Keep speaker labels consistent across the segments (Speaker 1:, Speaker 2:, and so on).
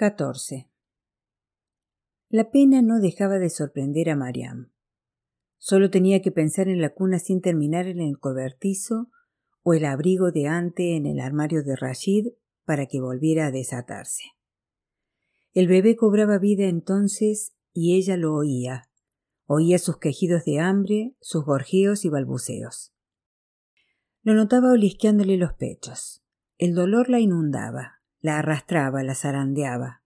Speaker 1: 14. La pena no dejaba de sorprender a Mariam. Solo tenía que pensar en la cuna sin terminar en el cobertizo o el abrigo de ante en el armario de Rashid para que volviera a desatarse. El bebé cobraba vida entonces y ella lo oía. Oía sus quejidos de hambre, sus gorjeos y balbuceos. Lo notaba olisqueándole los pechos. El dolor la inundaba, la arrastraba, la zarandeaba.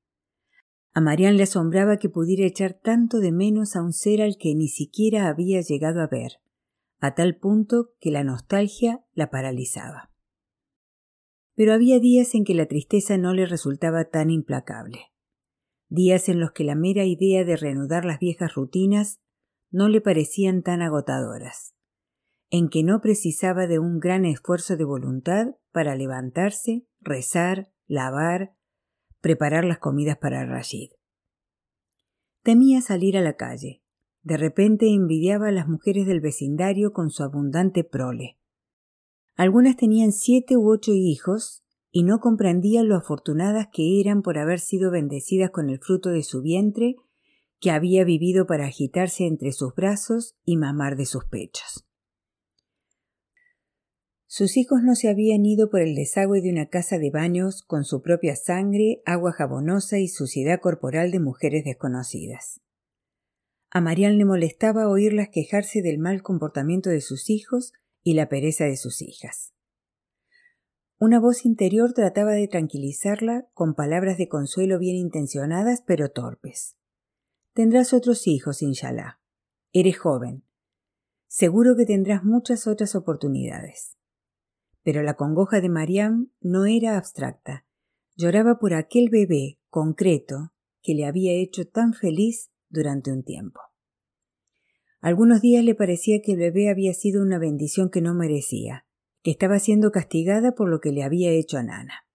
Speaker 1: A Marian le asombraba que pudiera echar tanto de menos a un ser al que ni siquiera había llegado a ver, a tal punto que la nostalgia la paralizaba. Pero había días en que la tristeza no le resultaba tan implacable, días en los que la mera idea de reanudar las viejas rutinas no le parecían tan agotadoras, en que no precisaba de un gran esfuerzo de voluntad para levantarse, rezar, lavar, preparar las comidas para Rashid. Temía salir a la calle. De repente envidiaba a las mujeres del vecindario con su abundante prole. Algunas tenían siete u ocho hijos y no comprendía lo afortunadas que eran por haber sido bendecidas con el fruto de su vientre que había vivido para agitarse entre sus brazos y mamar de sus pechos. Sus hijos no se habían ido por el desagüe de una casa de baños con su propia sangre, agua jabonosa y suciedad corporal de mujeres desconocidas. A Marian le molestaba oírlas quejarse del mal comportamiento de sus hijos y la pereza de sus hijas. Una voz interior trataba de tranquilizarla con palabras de consuelo bien intencionadas pero torpes. Tendrás otros hijos, inshallah. Eres joven. Seguro que tendrás muchas otras oportunidades. Pero la congoja de Mariam no era abstracta. Lloraba por aquel bebé concreto que le había hecho tan feliz durante un tiempo. Algunos días le parecía que el bebé había sido una bendición que no merecía, que estaba siendo castigada por lo que le había hecho a Nana.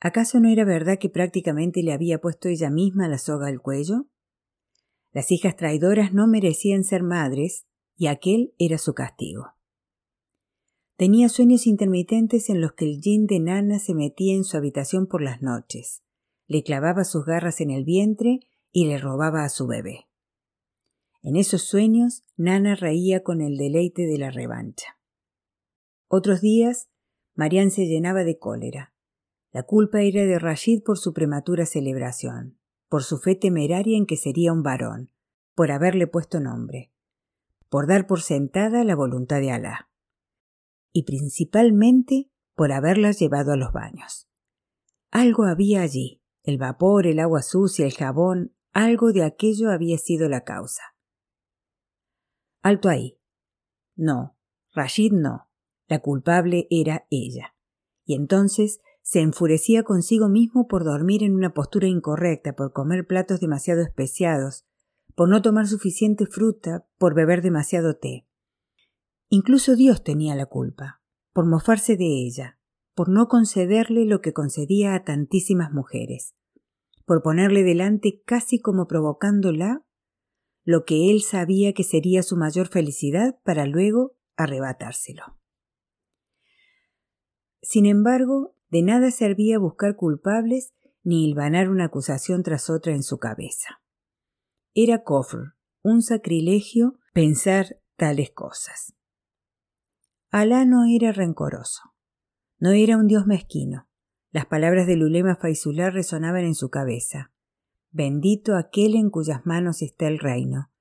Speaker 1: ¿Acaso no era verdad que prácticamente le había puesto ella misma la soga al cuello? Las hijas traidoras no merecían ser madres, y aquel era su castigo. Tenía sueños intermitentes en los que el yin de Nana se metía en su habitación por las noches, le clavaba sus garras en el vientre y le robaba a su bebé. En esos sueños, Nana reía con el deleite de la revancha. Otros días, Marian se llenaba de cólera. La culpa era de Rashid por su prematura celebración, por su fe temeraria en que sería un varón, por haberle puesto nombre, por dar por sentada la voluntad de Alá y principalmente por haberlas llevado a los baños. Algo había allí, el vapor, el agua sucia, el jabón, algo de aquello había sido la causa. Alto ahí. No, Rashid no. La culpable era ella. Y entonces se enfurecía consigo mismo por dormir en una postura incorrecta, por comer platos demasiado especiados, por no tomar suficiente fruta, por beber demasiado té. Incluso Dios tenía la culpa, por mofarse de ella, por no concederle lo que concedía a tantísimas mujeres, por ponerle delante casi como provocándola lo que él sabía que sería su mayor felicidad para luego arrebatárselo. Sin embargo, de nada servía buscar culpables ni hilvanar una acusación tras otra en su cabeza. Era cofre, un sacrilegio pensar tales cosas. Alá no era rencoroso. No era un dios mezquino. Las palabras de Lulema Faisulá resonaban en su cabeza. Bendito aquel en cuyas manos está el reino,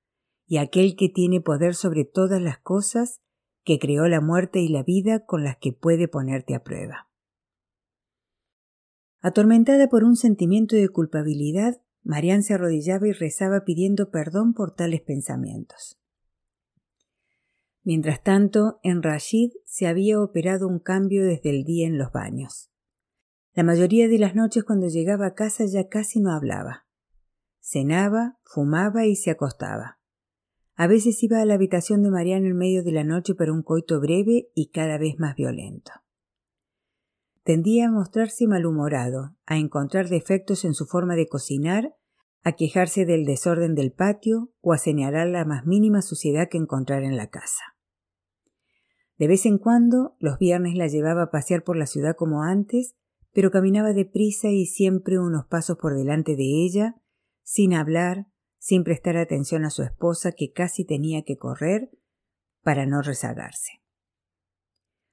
Speaker 1: y aquel que tiene poder sobre todas las cosas, que creó la muerte y la vida con las que puede ponerte a prueba. Atormentada por un sentimiento de culpabilidad, Marián se arrodillaba y rezaba pidiendo perdón por tales pensamientos. Mientras tanto, en Rashid se había operado un cambio desde el día en los baños. La mayoría de las noches cuando llegaba a casa ya casi no hablaba. Cenaba, fumaba y se acostaba. A veces iba a la habitación de Mariano en medio de la noche para un coito breve y cada vez más violento. Tendía a mostrarse malhumorado, a encontrar defectos en su forma de cocinar a quejarse del desorden del patio o a señalar la más mínima suciedad que encontrar en la casa. De vez en cuando, los viernes la llevaba a pasear por la ciudad como antes, pero caminaba deprisa y siempre unos pasos por delante de ella, sin hablar, sin prestar atención a su esposa que casi tenía que correr para no rezagarse.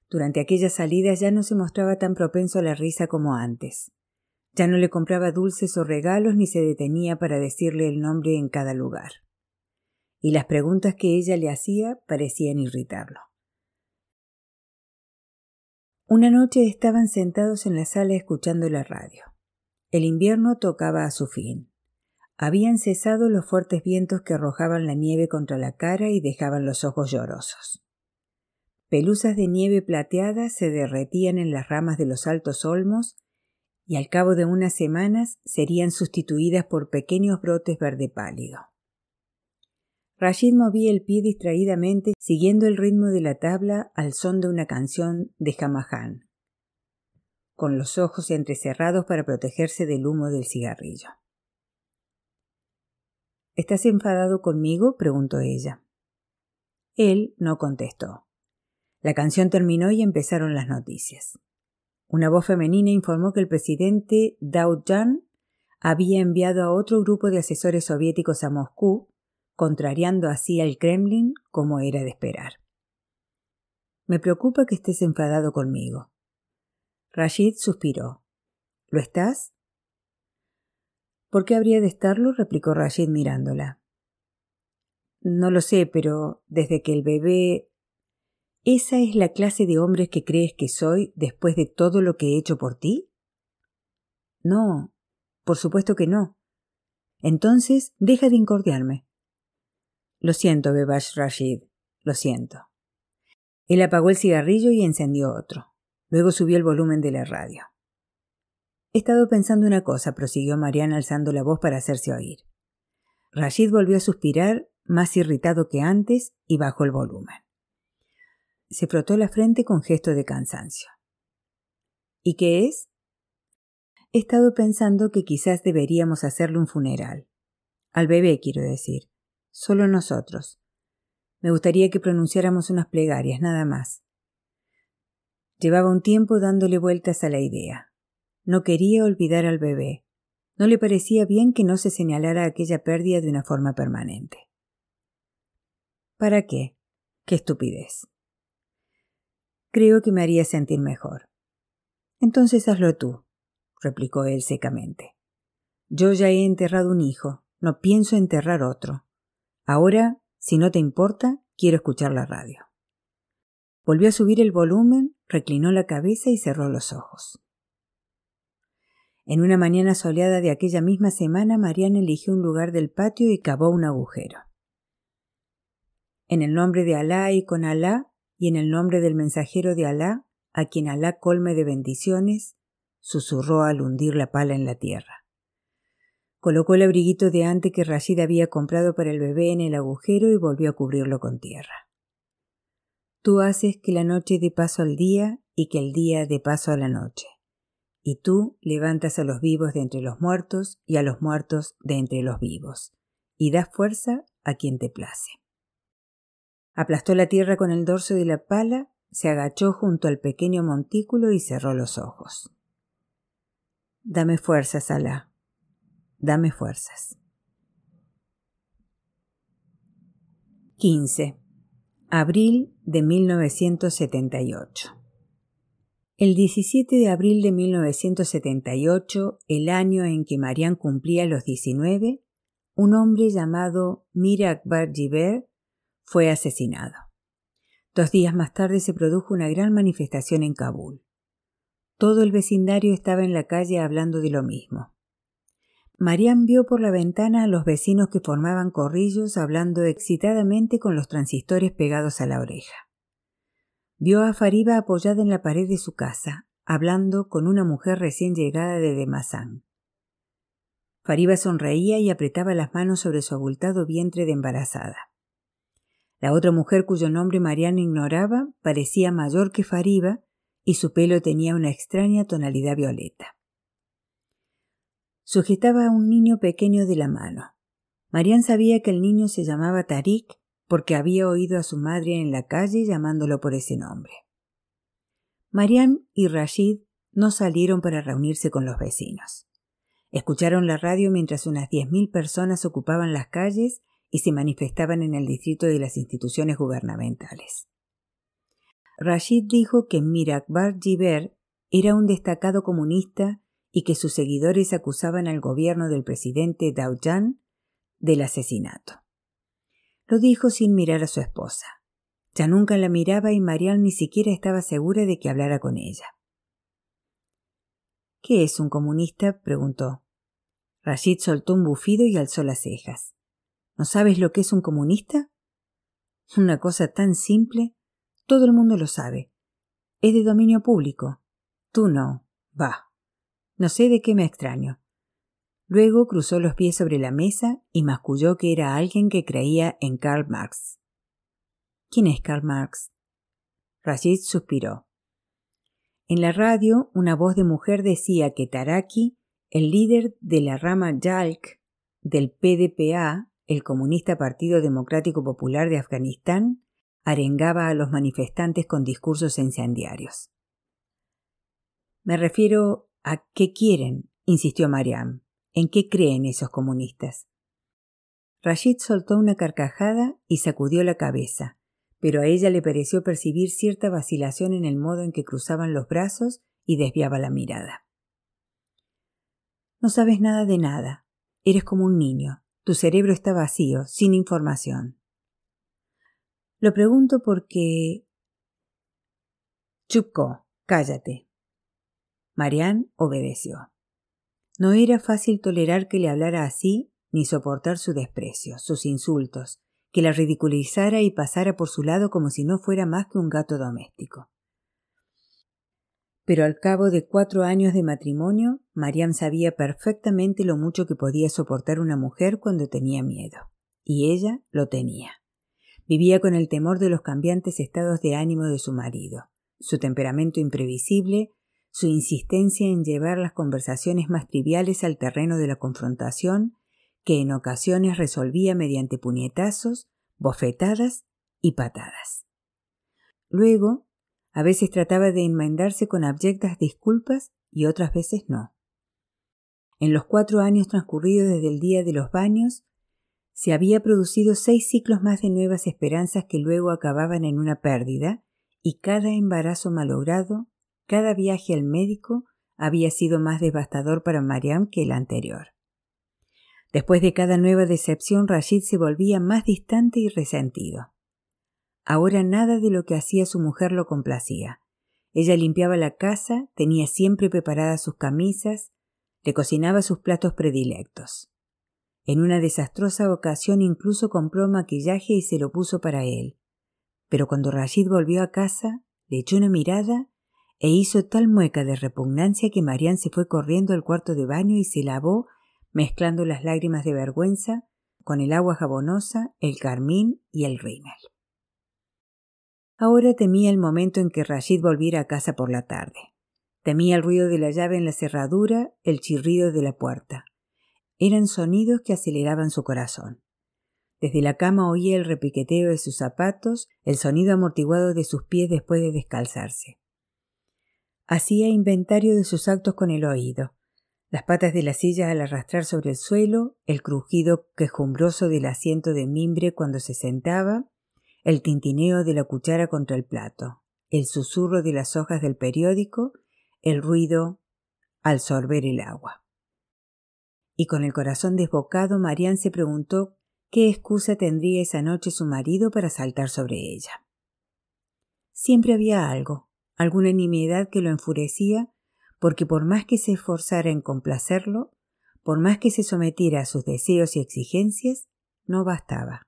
Speaker 1: Durante aquella salida ya no se mostraba tan propenso a la risa como antes. Ya no le compraba dulces o regalos ni se detenía para decirle el nombre en cada lugar. Y las preguntas que ella le hacía parecían irritarlo. Una noche estaban sentados en la sala escuchando la radio. El invierno tocaba a su fin. Habían cesado los fuertes vientos que arrojaban la nieve contra la cara y dejaban los ojos llorosos. Pelusas de nieve plateada se derretían en las ramas de los altos olmos y al cabo de unas semanas serían sustituidas por pequeños brotes verde pálido. Rashid movía el pie distraídamente siguiendo el ritmo de la tabla al son de una canción de Jamahan, con los ojos entrecerrados para protegerse del humo del cigarrillo. ¿Estás enfadado conmigo? preguntó ella. Él no contestó. La canción terminó y empezaron las noticias. Una voz femenina informó que el presidente Dao Jan había enviado a otro grupo de asesores soviéticos a Moscú contrariando así al Kremlin como era de esperar. Me preocupa que estés enfadado conmigo. Rashid suspiró. ¿Lo estás? ¿Por qué habría de estarlo? replicó Rashid mirándola. No lo sé, pero desde que el bebé. ¿Esa es la clase de hombres que crees que soy después de todo lo que he hecho por ti? No, por supuesto que no. Entonces, deja de incordiarme. Lo siento, Bebash Rashid, lo siento. Él apagó el cigarrillo y encendió otro. Luego subió el volumen de la radio. He estado pensando una cosa, prosiguió Mariana alzando la voz para hacerse oír. Rashid volvió a suspirar, más irritado que antes, y bajó el volumen. Se frotó la frente con gesto de cansancio. ¿Y qué es? He estado pensando que quizás deberíamos hacerle un funeral. Al bebé, quiero decir solo nosotros. Me gustaría que pronunciáramos unas plegarias, nada más. Llevaba un tiempo dándole vueltas a la idea. No quería olvidar al bebé. No le parecía bien que no se señalara aquella pérdida de una forma permanente. ¿Para qué? Qué estupidez. Creo que me haría sentir mejor. Entonces hazlo tú, replicó él secamente. Yo ya he enterrado un hijo, no pienso enterrar otro. Ahora, si no te importa, quiero escuchar la radio. Volvió a subir el volumen, reclinó la cabeza y cerró los ojos. En una mañana soleada de aquella misma semana, Mariana eligió un lugar del patio y cavó un agujero. En el nombre de Alá y con Alá, y en el nombre del mensajero de Alá, a quien Alá colme de bendiciones, susurró al hundir la pala en la tierra. Colocó el abriguito de ante que Rashid había comprado para el bebé en el agujero y volvió a cubrirlo con tierra. Tú haces que la noche dé paso al día y que el día dé paso a la noche. Y tú levantas a los vivos de entre los muertos y a los muertos de entre los vivos, y das fuerza a quien te place. Aplastó la tierra con el dorso de la pala, se agachó junto al pequeño montículo y cerró los ojos. Dame fuerza, Salah, Dame fuerzas. 15. Abril de 1978. El 17 de abril de 1978, el año en que Marianne cumplía los 19, un hombre llamado Mir Akbar Jiber fue asesinado. Dos días más tarde se produjo una gran manifestación en Kabul. Todo el vecindario estaba en la calle hablando de lo mismo. Marian vio por la ventana a los vecinos que formaban corrillos hablando excitadamente con los transistores pegados a la oreja. Vio a Fariba apoyada en la pared de su casa, hablando con una mujer recién llegada de Demazán. Fariba sonreía y apretaba las manos sobre su abultado vientre de embarazada. La otra mujer cuyo nombre Marian ignoraba parecía mayor que Fariba y su pelo tenía una extraña tonalidad violeta. Sujetaba a un niño pequeño de la mano. Marian sabía que el niño se llamaba Tarik porque había oído a su madre en la calle llamándolo por ese nombre. Marian y Rashid no salieron para reunirse con los vecinos. Escucharon la radio mientras unas diez mil personas ocupaban las calles y se manifestaban en el distrito de las instituciones gubernamentales. Rashid dijo que Mirakbar era un destacado comunista y que sus seguidores acusaban al gobierno del presidente Daujan del asesinato. Lo dijo sin mirar a su esposa. Ya nunca la miraba y Marial ni siquiera estaba segura de que hablara con ella. ¿Qué es un comunista? preguntó. Rashid soltó un bufido y alzó las cejas. ¿No sabes lo que es un comunista? Una cosa tan simple. Todo el mundo lo sabe. Es de dominio público. Tú no. Va. No sé de qué me extraño. Luego cruzó los pies sobre la mesa y masculló que era alguien que creía en Karl Marx. ¿Quién es Karl Marx? Rashid suspiró. En la radio, una voz de mujer decía que Taraki, el líder de la rama Yalk del PDPA, el Comunista Partido Democrático Popular de Afganistán, arengaba a los manifestantes con discursos incendiarios. Me refiero a qué quieren, insistió Mariam. ¿En qué creen esos comunistas? Rashid soltó una carcajada y sacudió la cabeza, pero a ella le pareció percibir cierta vacilación en el modo en que cruzaban los brazos y desviaba la mirada. No sabes nada de nada. Eres como un niño. Tu cerebro está vacío, sin información. Lo pregunto porque. Chupko, cállate. Marianne obedeció. No era fácil tolerar que le hablara así, ni soportar su desprecio, sus insultos, que la ridiculizara y pasara por su lado como si no fuera más que un gato doméstico. Pero al cabo de cuatro años de matrimonio, Mariam sabía perfectamente lo mucho que podía soportar una mujer cuando tenía miedo. Y ella lo tenía. Vivía con el temor de los cambiantes estados de ánimo de su marido, su temperamento imprevisible su insistencia en llevar las conversaciones más triviales al terreno de la confrontación, que en ocasiones resolvía mediante puñetazos, bofetadas y patadas. Luego, a veces trataba de enmendarse con abyectas disculpas y otras veces no. En los cuatro años transcurridos desde el día de los baños, se había producido seis ciclos más de nuevas esperanzas que luego acababan en una pérdida, y cada embarazo malogrado cada viaje al médico había sido más devastador para Mariam que el anterior. Después de cada nueva decepción, Rashid se volvía más distante y resentido. Ahora nada de lo que hacía su mujer lo complacía. Ella limpiaba la casa, tenía siempre preparadas sus camisas, le cocinaba sus platos predilectos. En una desastrosa ocasión incluso compró maquillaje y se lo puso para él. Pero cuando Rashid volvió a casa, le echó una mirada e hizo tal mueca de repugnancia que Marian se fue corriendo al cuarto de baño y se lavó, mezclando las lágrimas de vergüenza con el agua jabonosa, el carmín y el rímel. Ahora temía el momento en que Rashid volviera a casa por la tarde. Temía el ruido de la llave en la cerradura, el chirrido de la puerta. Eran sonidos que aceleraban su corazón. Desde la cama oía el repiqueteo de sus zapatos, el sonido amortiguado de sus pies después de descalzarse. Hacía inventario de sus actos con el oído. Las patas de la silla al arrastrar sobre el suelo, el crujido quejumbroso del asiento de mimbre cuando se sentaba, el tintineo de la cuchara contra el plato, el susurro de las hojas del periódico, el ruido al sorber el agua. Y con el corazón desbocado, Marian se preguntó qué excusa tendría esa noche su marido para saltar sobre ella. Siempre había algo, alguna nimiedad que lo enfurecía, porque por más que se esforzara en complacerlo, por más que se sometiera a sus deseos y exigencias, no bastaba.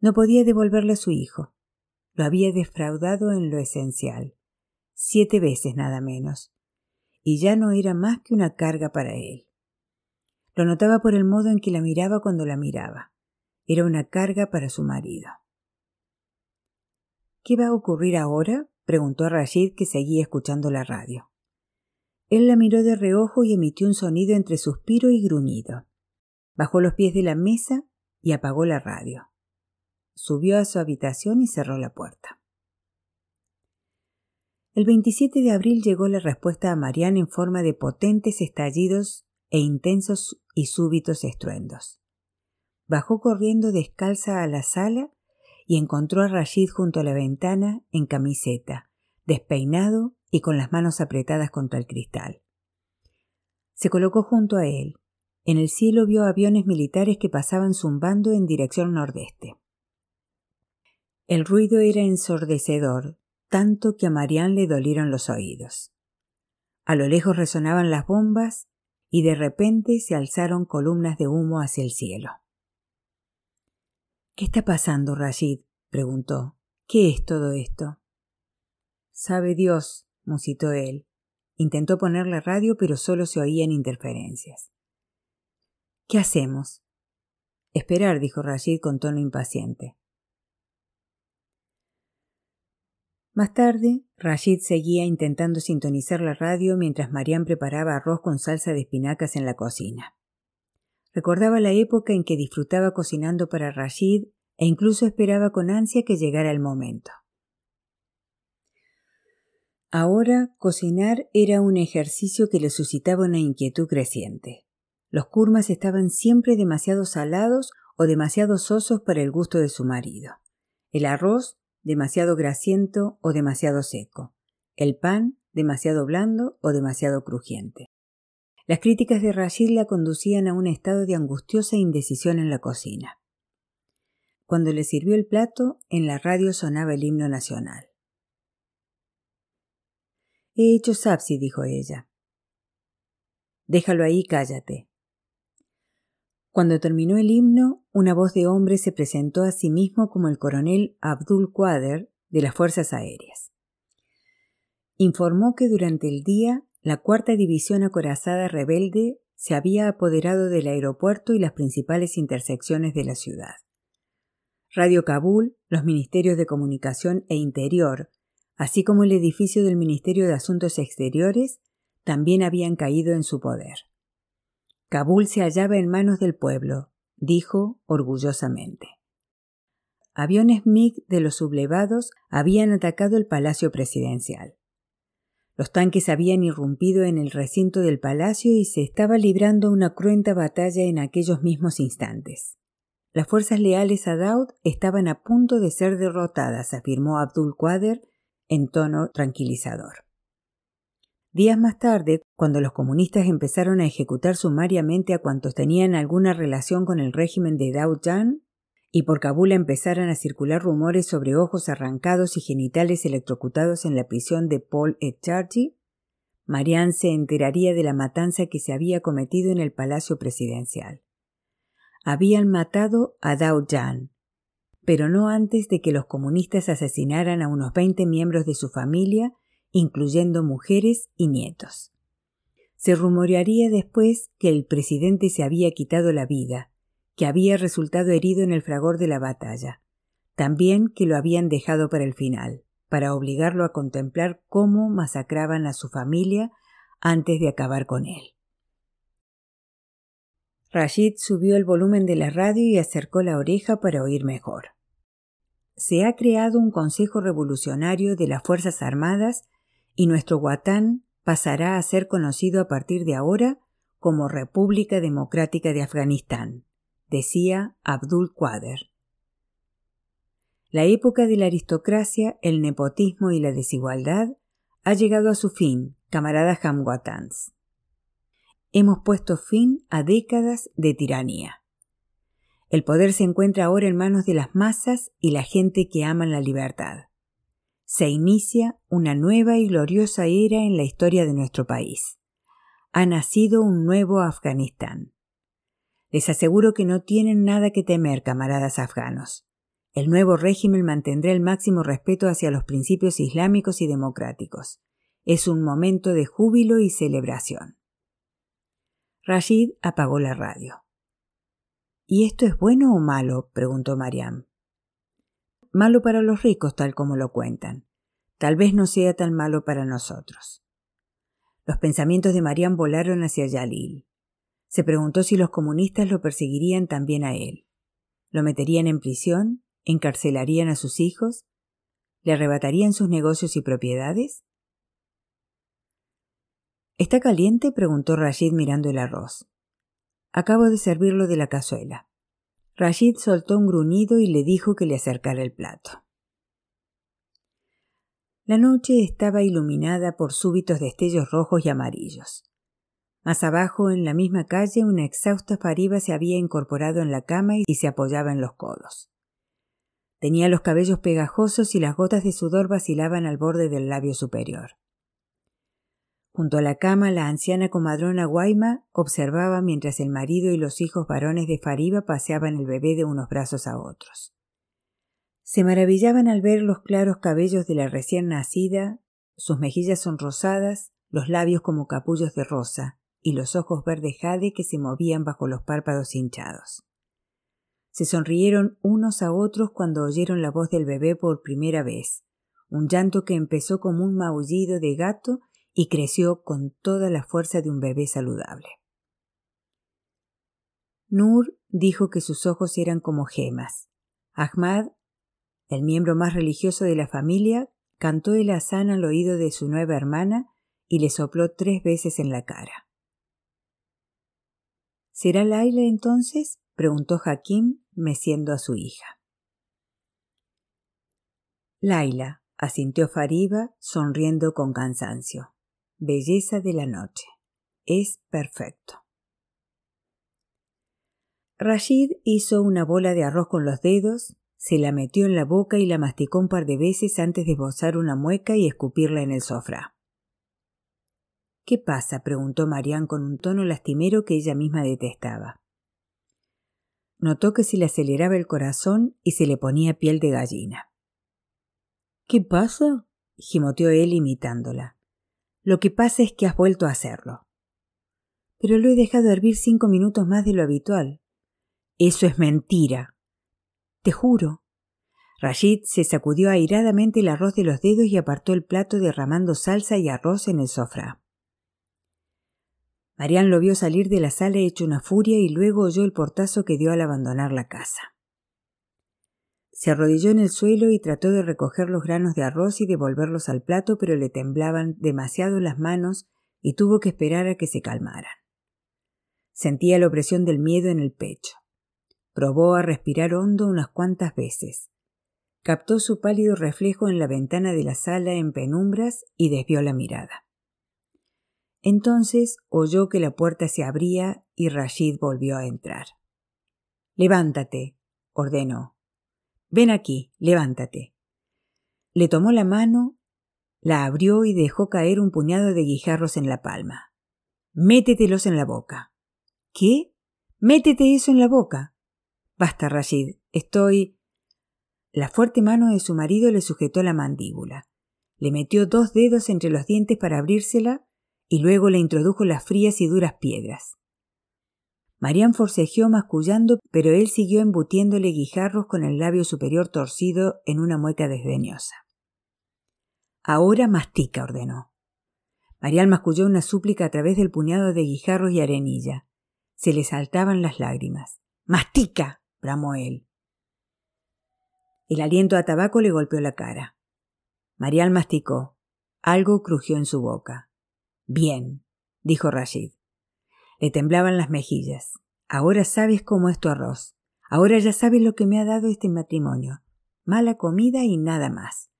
Speaker 1: No podía devolverle a su hijo. Lo había defraudado en lo esencial, siete veces nada menos, y ya no era más que una carga para él. Lo notaba por el modo en que la miraba cuando la miraba. Era una carga para su marido. ¿Qué va a ocurrir ahora? Preguntó a Rashid que seguía escuchando la radio. Él la miró de reojo y emitió un sonido entre suspiro y gruñido. Bajó los pies de la mesa y apagó la radio. Subió a su habitación y cerró la puerta. El 27 de abril llegó la respuesta a Marianne en forma de potentes estallidos e intensos y súbitos estruendos. Bajó corriendo descalza a la sala y encontró a Rashid junto a la ventana en camiseta, despeinado y con las manos apretadas contra el cristal. Se colocó junto a él. En el cielo vio aviones militares que pasaban zumbando en dirección nordeste. El ruido era ensordecedor, tanto que a Marianne le dolieron los oídos. A lo lejos resonaban las bombas y de repente se alzaron columnas de humo hacia el cielo. ¿Qué está pasando, Rashid? preguntó. ¿Qué es todo esto? Sabe Dios, musitó él. Intentó poner la radio, pero solo se oían interferencias. ¿Qué hacemos? Esperar, dijo Rashid con tono impaciente. Más tarde, Rashid seguía intentando sintonizar la radio mientras Marianne preparaba arroz con salsa de espinacas en la cocina. Recordaba la época en que disfrutaba cocinando para Rashid e incluso esperaba con ansia que llegara el momento. Ahora cocinar era un ejercicio que le suscitaba una inquietud creciente. Los kurmas estaban siempre demasiado salados o demasiado sosos para el gusto de su marido. El arroz demasiado grasiento o demasiado seco, el pan demasiado blando o demasiado crujiente. Las críticas de Rashid la conducían a un estado de angustiosa indecisión en la cocina. Cuando le sirvió el plato, en la radio sonaba el himno nacional. He hecho sapsi, dijo ella. Déjalo ahí, cállate. Cuando terminó el himno, una voz de hombre se presentó a sí mismo como el coronel Abdul Quader de las Fuerzas Aéreas. Informó que durante el día la cuarta división acorazada rebelde se había apoderado del aeropuerto y las principales intersecciones de la ciudad. Radio Kabul, los ministerios de Comunicación e Interior, así como el edificio del Ministerio de Asuntos Exteriores, también habían caído en su poder. Kabul se hallaba en manos del pueblo, dijo orgullosamente. Aviones MiG de los sublevados habían atacado el palacio presidencial. Los tanques habían irrumpido en el recinto del palacio y se estaba librando una cruenta batalla en aquellos mismos instantes. Las fuerzas leales a Daud estaban a punto de ser derrotadas, afirmó Abdul Qader en tono tranquilizador. Días más tarde, cuando los comunistas empezaron a ejecutar sumariamente a cuantos tenían alguna relación con el régimen de Dao Jan, y por Kabul empezaran a circular rumores sobre ojos arrancados y genitales electrocutados en la prisión de Paul Etchargi, Marianne se enteraría de la matanza que se había cometido en el palacio presidencial. Habían matado a Dao Jan, pero no antes de que los comunistas asesinaran a unos veinte miembros de su familia incluyendo mujeres y nietos. Se rumorearía después que el presidente se había quitado la vida, que había resultado herido en el fragor de la batalla, también que lo habían dejado para el final, para obligarlo a contemplar cómo masacraban a su familia antes de acabar con él. Rashid subió el volumen de la radio y acercó la oreja para oír mejor. Se ha creado un Consejo Revolucionario de las Fuerzas Armadas y nuestro Guatán pasará a ser conocido a partir de ahora como República Democrática de Afganistán, decía Abdul Qader. La época de la aristocracia, el nepotismo y la desigualdad ha llegado a su fin, camaradas Hamwatans. Hemos puesto fin a décadas de tiranía. El poder se encuentra ahora en manos de las masas y la gente que aman la libertad se inicia una nueva y gloriosa era en la historia de nuestro país. Ha nacido un nuevo Afganistán. Les aseguro que no tienen nada que temer, camaradas afganos. El nuevo régimen mantendrá el máximo respeto hacia los principios islámicos y democráticos. Es un momento de júbilo y celebración. Rashid apagó la radio. ¿Y esto es bueno o malo? preguntó Mariam malo para los ricos tal como lo cuentan. Tal vez no sea tan malo para nosotros. Los pensamientos de Marian volaron hacia Yalil. Se preguntó si los comunistas lo perseguirían también a él. ¿Lo meterían en prisión? ¿Encarcelarían a sus hijos? ¿Le arrebatarían sus negocios y propiedades? ¿Está caliente? preguntó Rashid mirando el arroz. Acabo de servirlo de la cazuela. Rashid soltó un gruñido y le dijo que le acercara el plato. La noche estaba iluminada por súbitos destellos rojos y amarillos. Más abajo, en la misma calle, una exhausta fariba se había incorporado en la cama y se apoyaba en los codos. Tenía los cabellos pegajosos y las gotas de sudor vacilaban al borde del labio superior. Junto a la cama, la anciana comadrona Guaima observaba mientras el marido y los hijos varones de Fariba paseaban el bebé de unos brazos a otros. Se maravillaban al ver los claros cabellos de la recién nacida, sus mejillas sonrosadas, los labios como capullos de rosa, y los ojos verde jade que se movían bajo los párpados hinchados. Se sonrieron unos a otros cuando oyeron la voz del bebé por primera vez, un llanto que empezó como un maullido de gato y creció con toda la fuerza de un bebé saludable. Nur dijo que sus ojos eran como gemas. Ahmad, el miembro más religioso de la familia, cantó el azán al oído de su nueva hermana y le sopló tres veces en la cara. ¿Será Laila entonces? preguntó Hakim, meciendo a su hija. Laila, asintió Fariba, sonriendo con cansancio belleza de la noche. Es perfecto. Rashid hizo una bola de arroz con los dedos, se la metió en la boca y la masticó un par de veces antes de esbozar una mueca y escupirla en el sofá. ¿Qué pasa? preguntó Marianne con un tono lastimero que ella misma detestaba. Notó que se le aceleraba el corazón y se le ponía piel de gallina. ¿Qué pasa? gimoteó él imitándola. Lo que pasa es que has vuelto a hacerlo. Pero lo he dejado hervir cinco minutos más de lo habitual. Eso es mentira. Te juro. Rashid se sacudió airadamente el arroz de los dedos y apartó el plato derramando salsa y arroz en el sofá. Marian lo vio salir de la sala hecho una furia y luego oyó el portazo que dio al abandonar la casa. Se arrodilló en el suelo y trató de recoger los granos de arroz y devolverlos al plato, pero le temblaban demasiado las manos y tuvo que esperar a que se calmaran. Sentía la opresión del miedo en el pecho. Probó a respirar hondo unas cuantas veces. Captó su pálido reflejo en la ventana de la sala en penumbras y desvió la mirada. Entonces oyó que la puerta se abría y Rashid volvió a entrar. Levántate, ordenó. Ven aquí, levántate. Le tomó la mano, la abrió y dejó caer un puñado de guijarros en la palma. Métetelos en la boca. ¿Qué? Métete eso en la boca. Basta, Rashid. Estoy. La fuerte mano de su marido le sujetó la mandíbula. Le metió dos dedos entre los dientes para abrírsela y luego le introdujo las frías y duras piedras. Marian forcejeó mascullando, pero él siguió embutiéndole guijarros con el labio superior torcido en una mueca desdeñosa. Ahora mastica, ordenó. Marian masculló una súplica a través del puñado de guijarros y arenilla. Se le saltaban las lágrimas. ¡Mastica! bramó él. El aliento a tabaco le golpeó la cara. Marian masticó. Algo crujió en su boca. Bien, dijo Rashid. Le temblaban las mejillas. Ahora sabes cómo es tu arroz. Ahora ya sabes lo que me ha dado este matrimonio. Mala comida y nada más.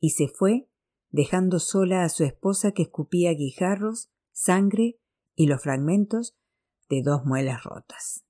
Speaker 1: Y se fue, dejando sola a su esposa que escupía guijarros, sangre y los fragmentos de dos muelas rotas.